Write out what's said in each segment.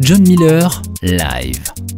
John Miller, live.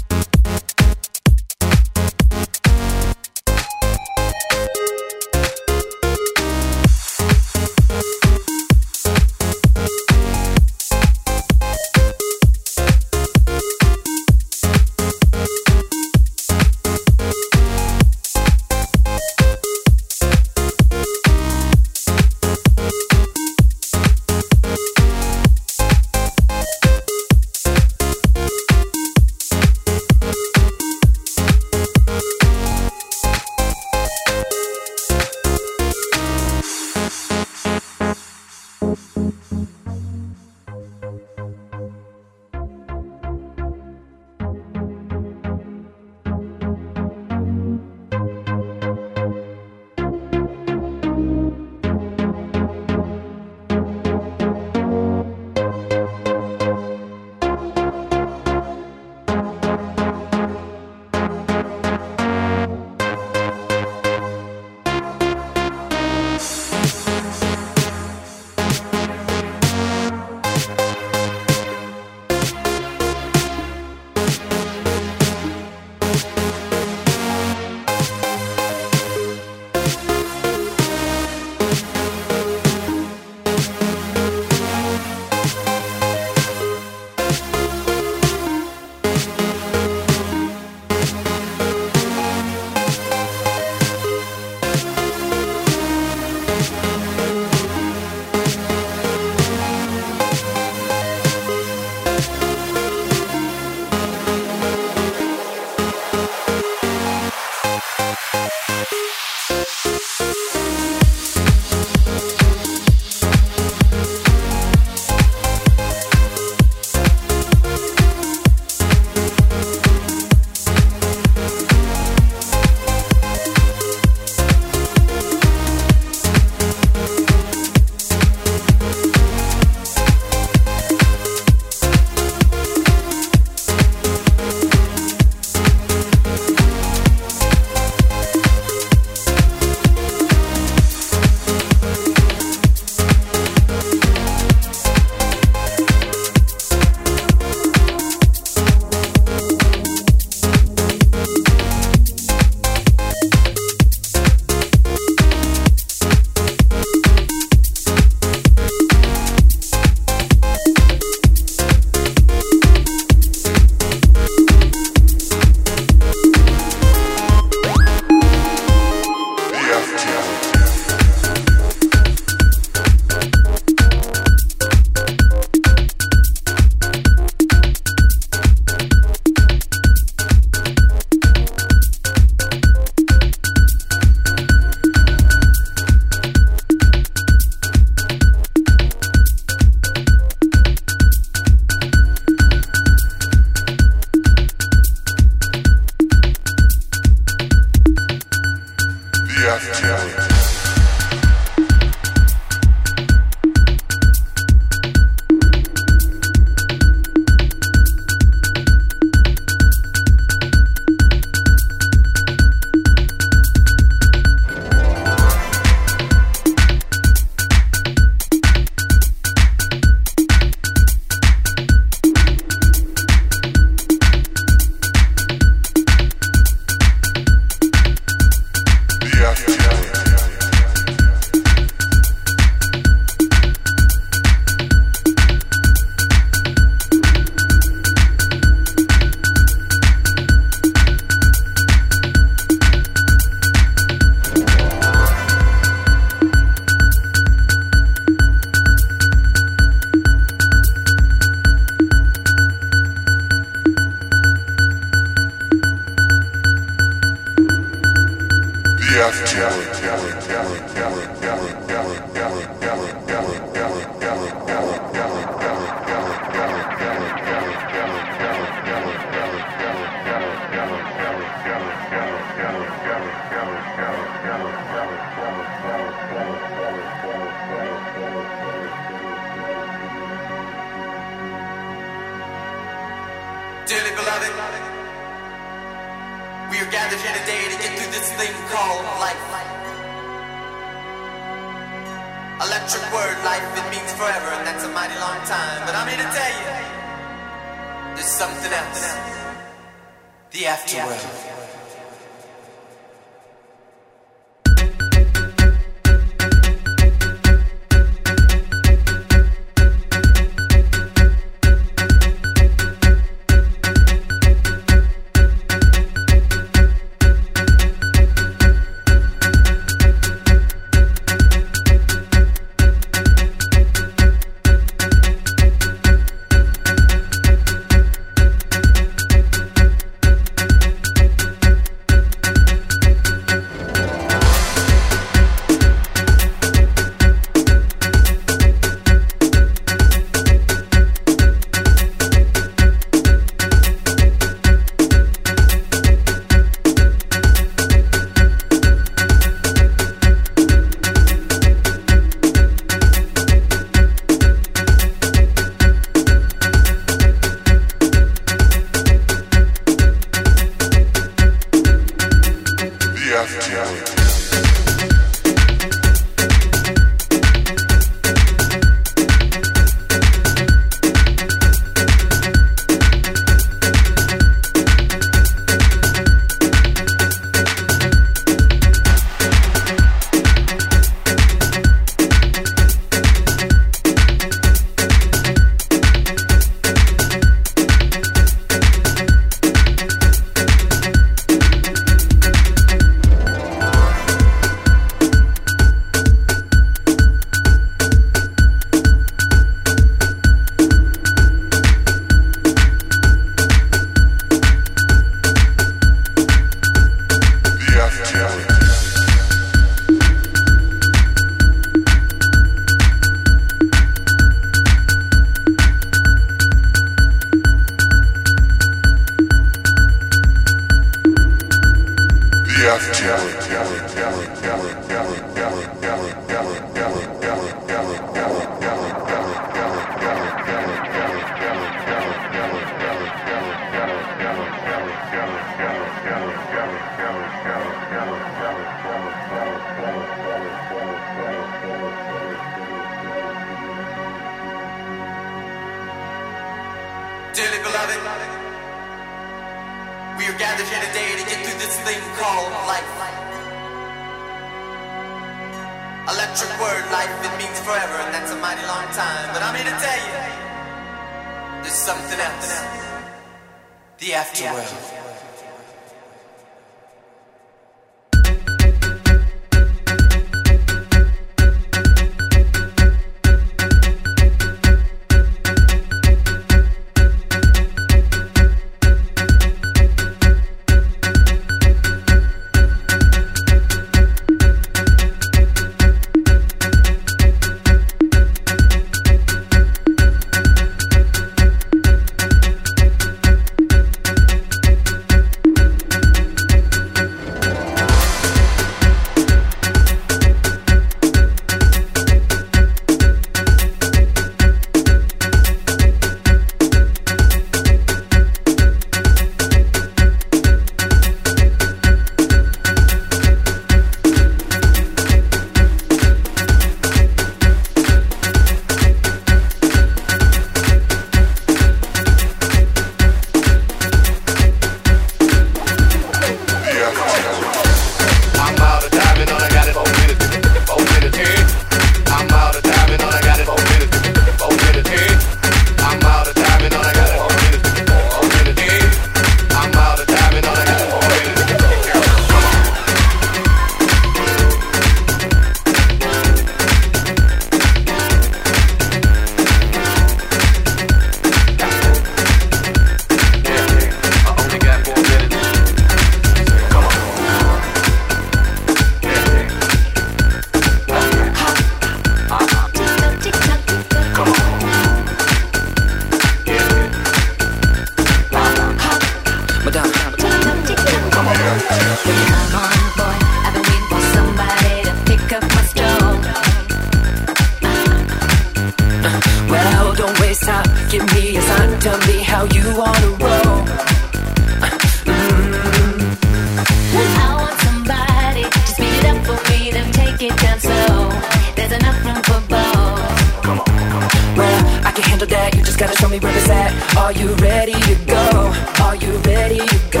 gotta show me where it's at. Are you ready to go? Are you ready to go?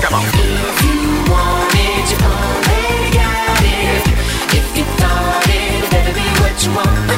Come on. If you got it. If you thought it'd be what you want.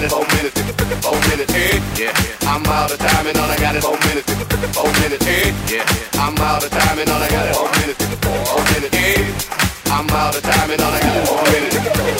got it four minutes, four minutes, eh? Yeah, I'm out of time and all I got is four minutes, four minutes. Eh? Yeah, I'm out of time and all I got is four minutes, four minutes, yeah. I'm out of time and all I got is four minutes.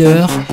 Miller,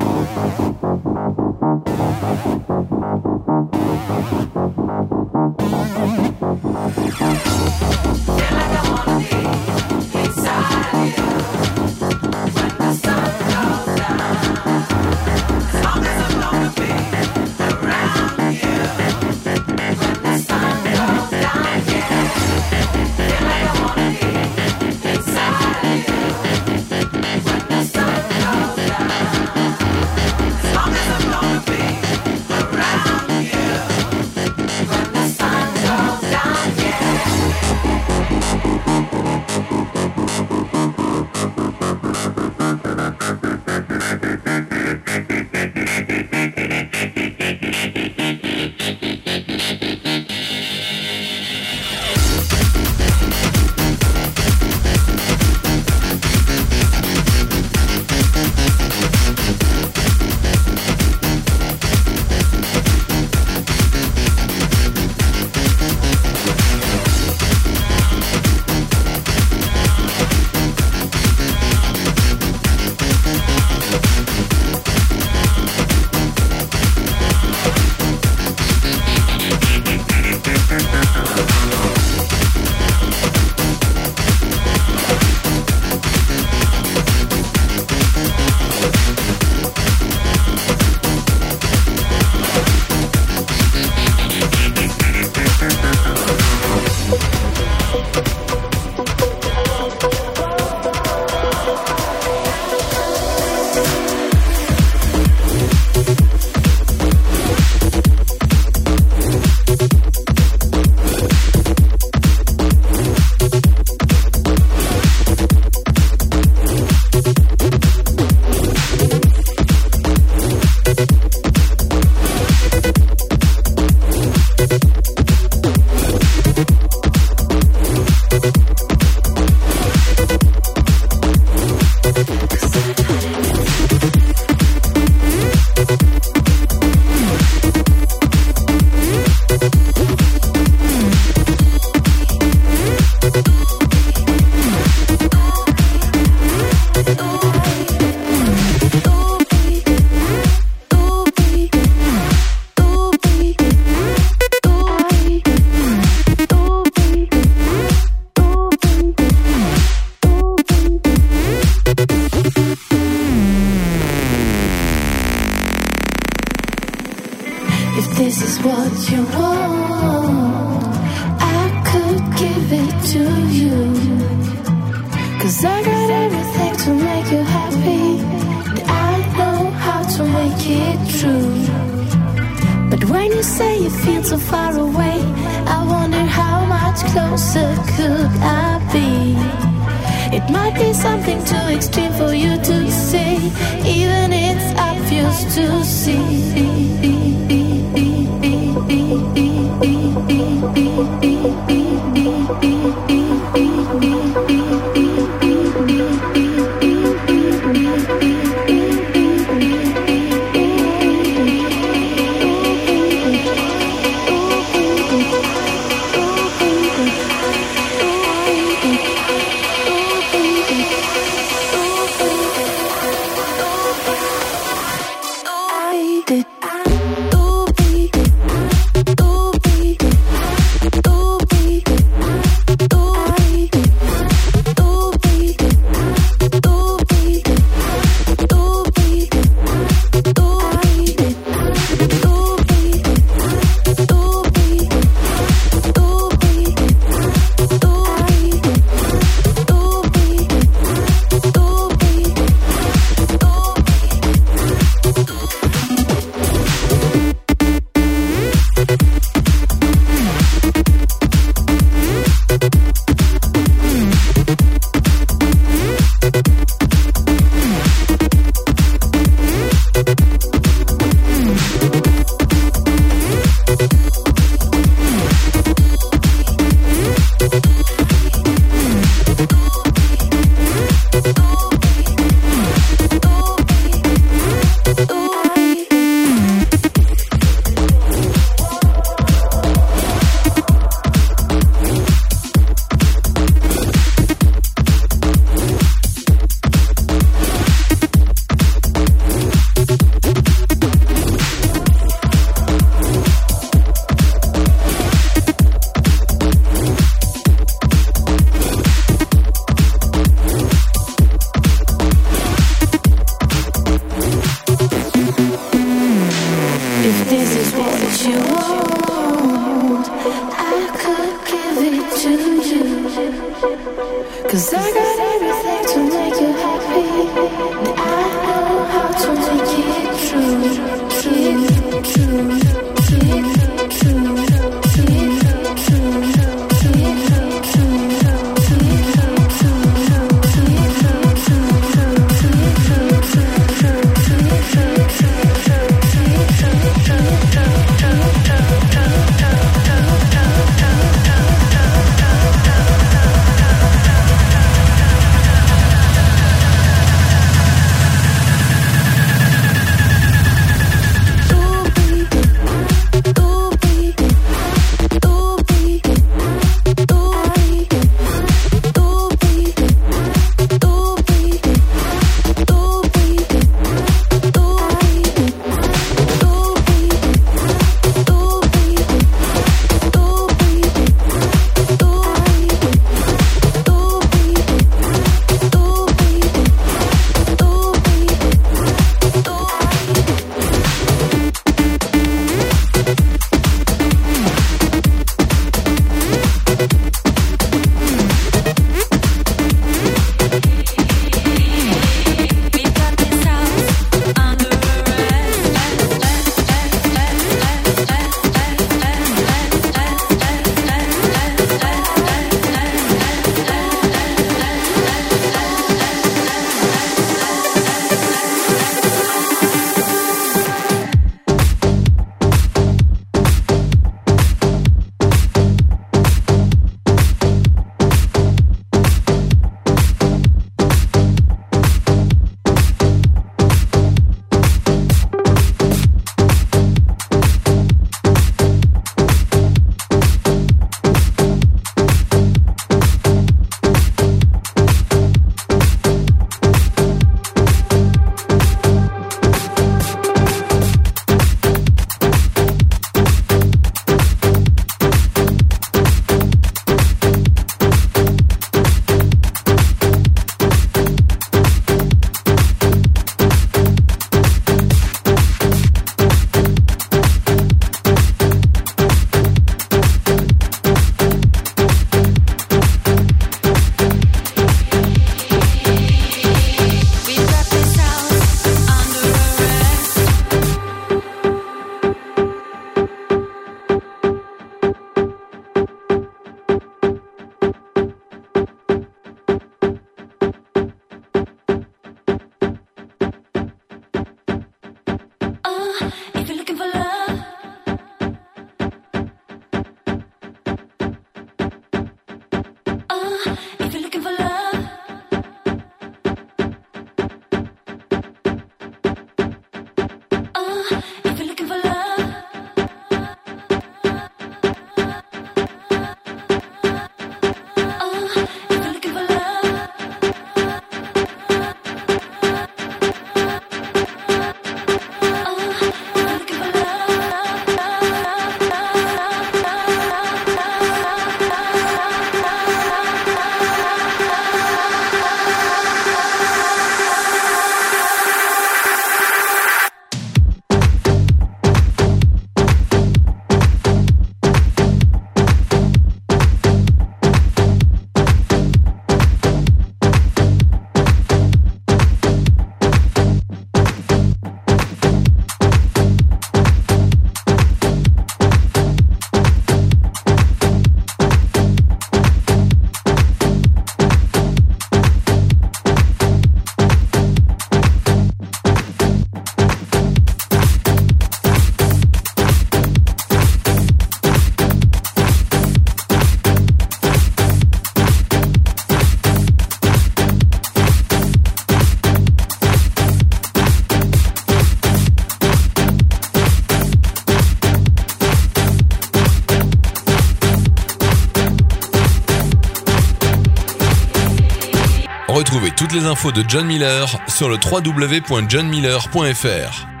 infos de John Miller sur le www.johnmiller.fr.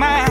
mind.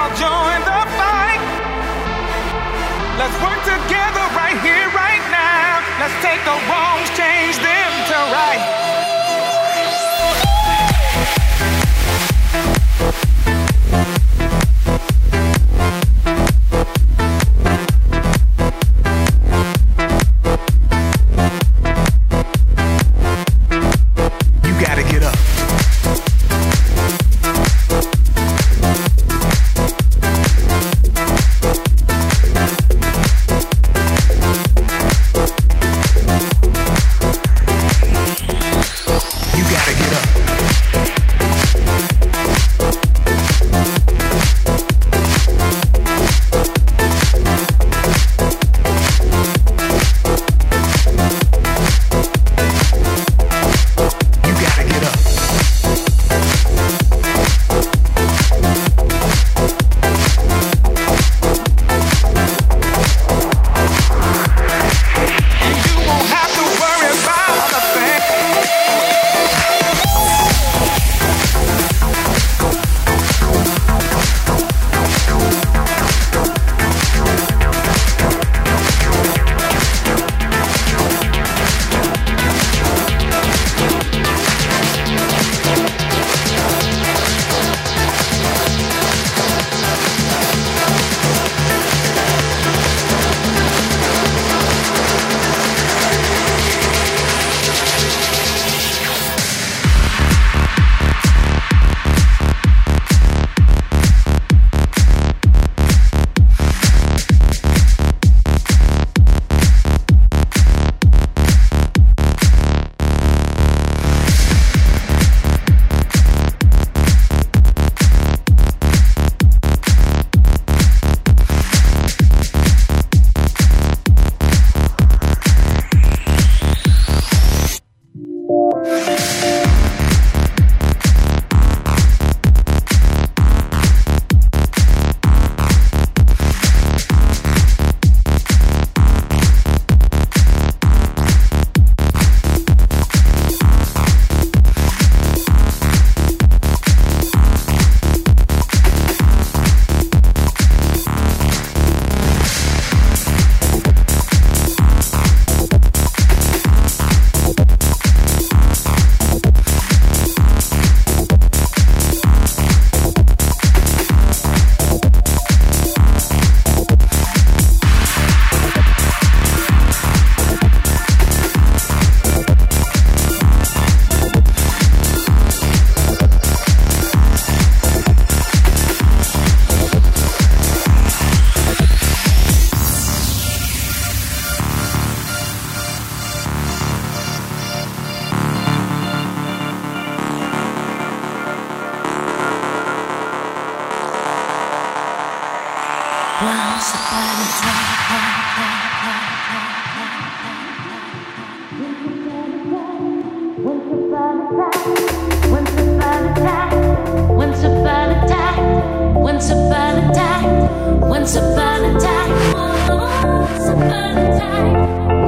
I'll join the fight. Let's work together right here, right now. Let's take the wrongs, change them to right.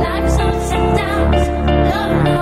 Life's ups and downs. Love no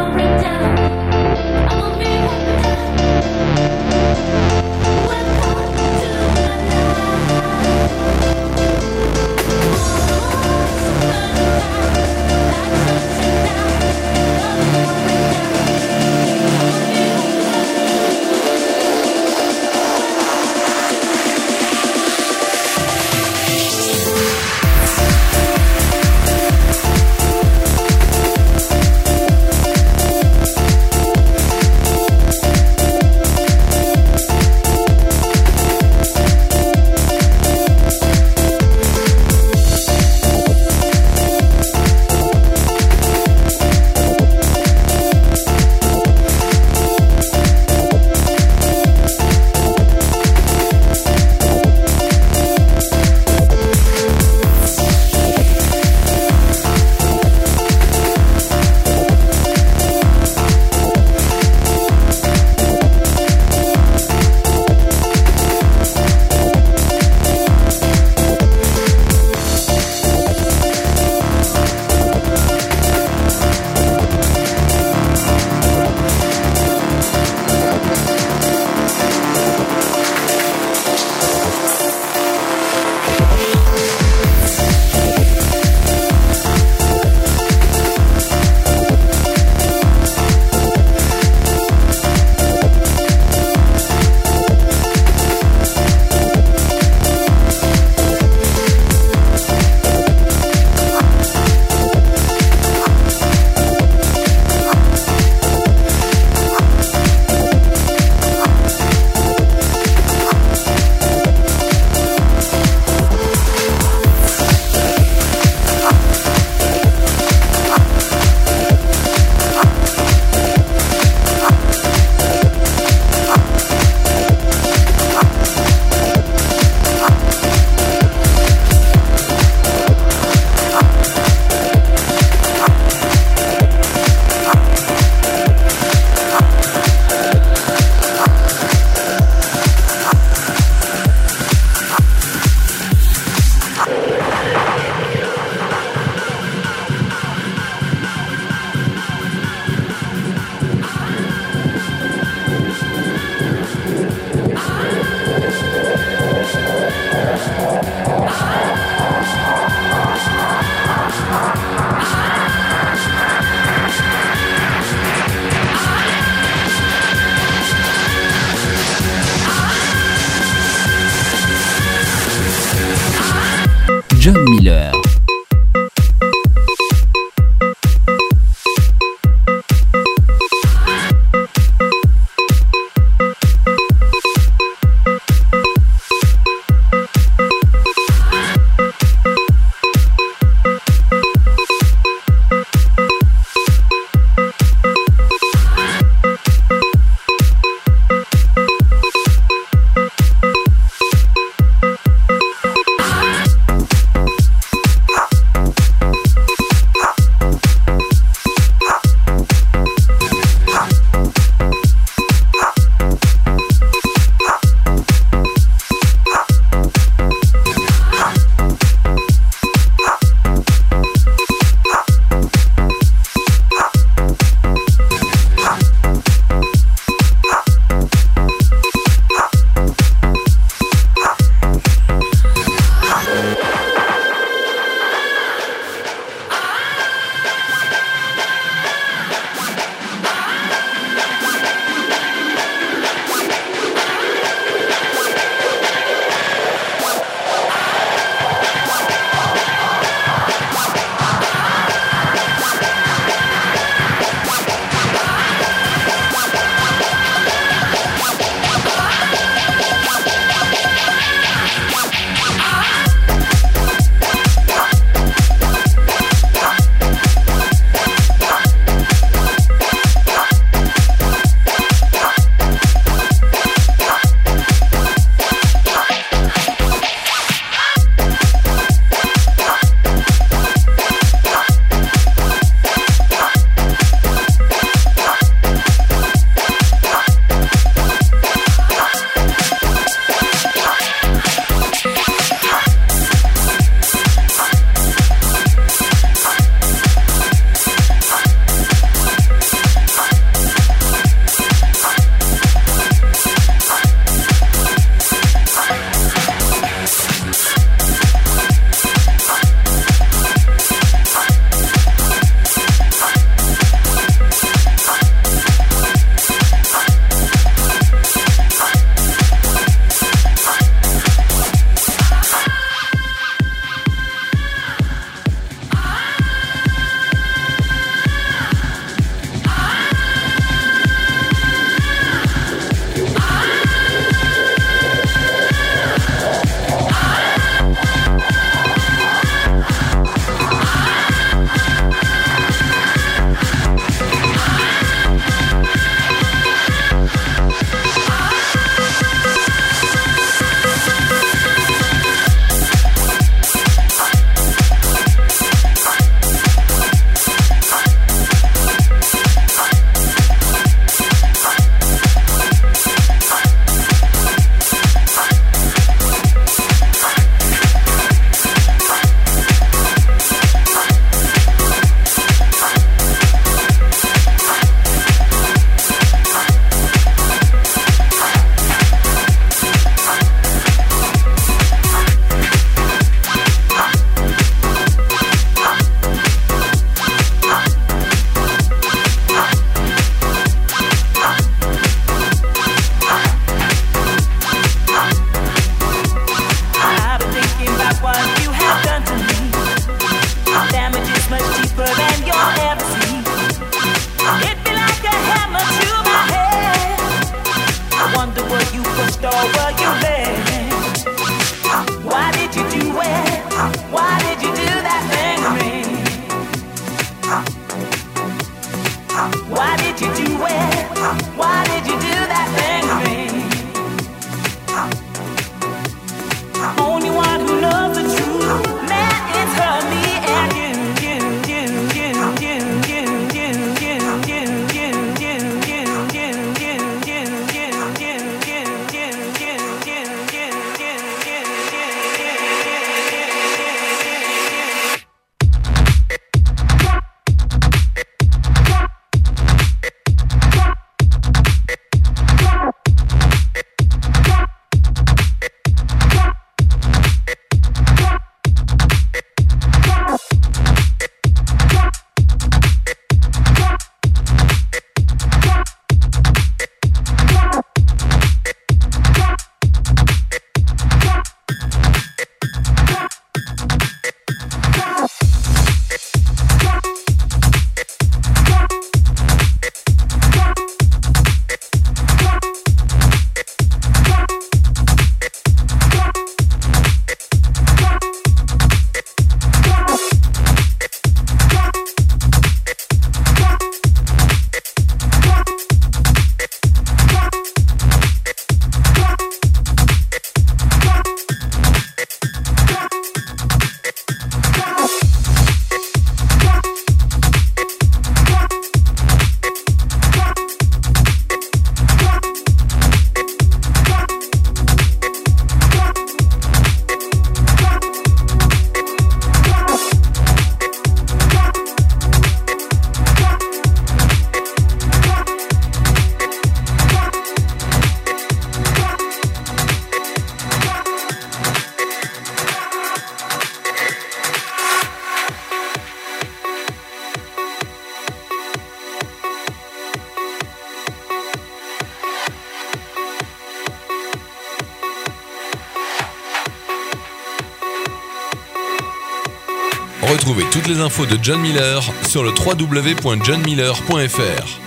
les infos de John Miller sur le www.johnmiller.fr.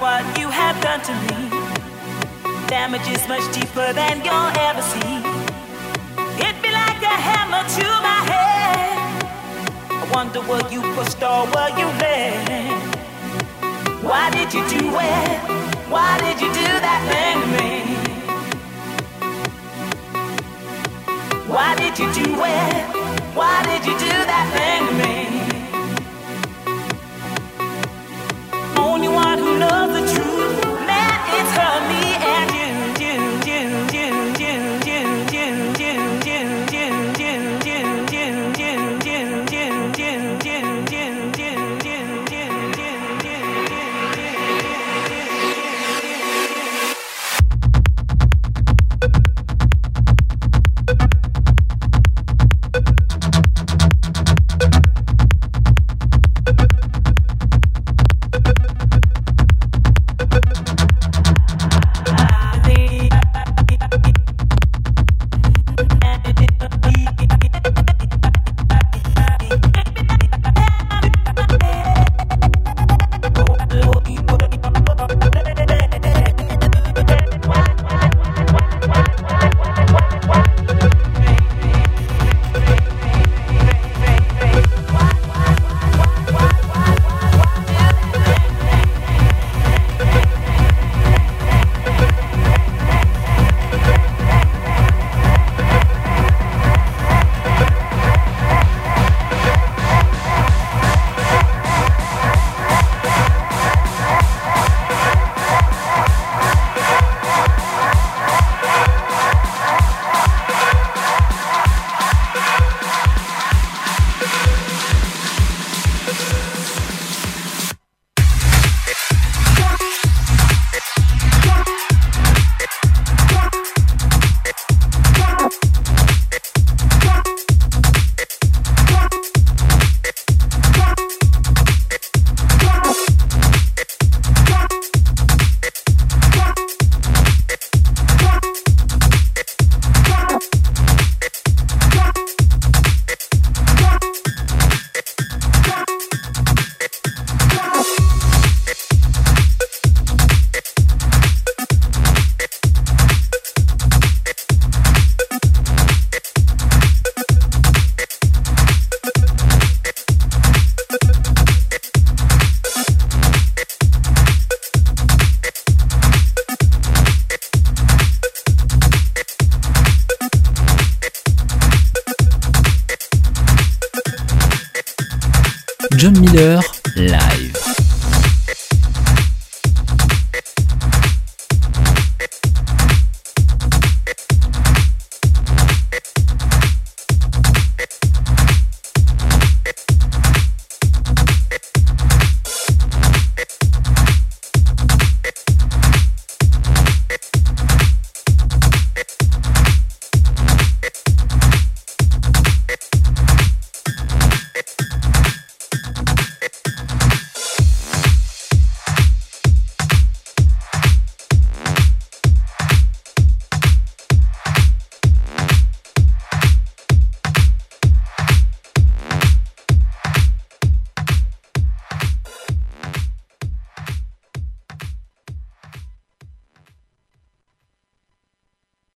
What you have done to me. Damage is much deeper than you'll ever see. Hit me like a hammer to my head. I wonder were you pushed or were you led? Why did you do it? Why did you do that thing to me? Why did you do it? Why did you do that thing to me? Only one who knows the truth, man, it's her,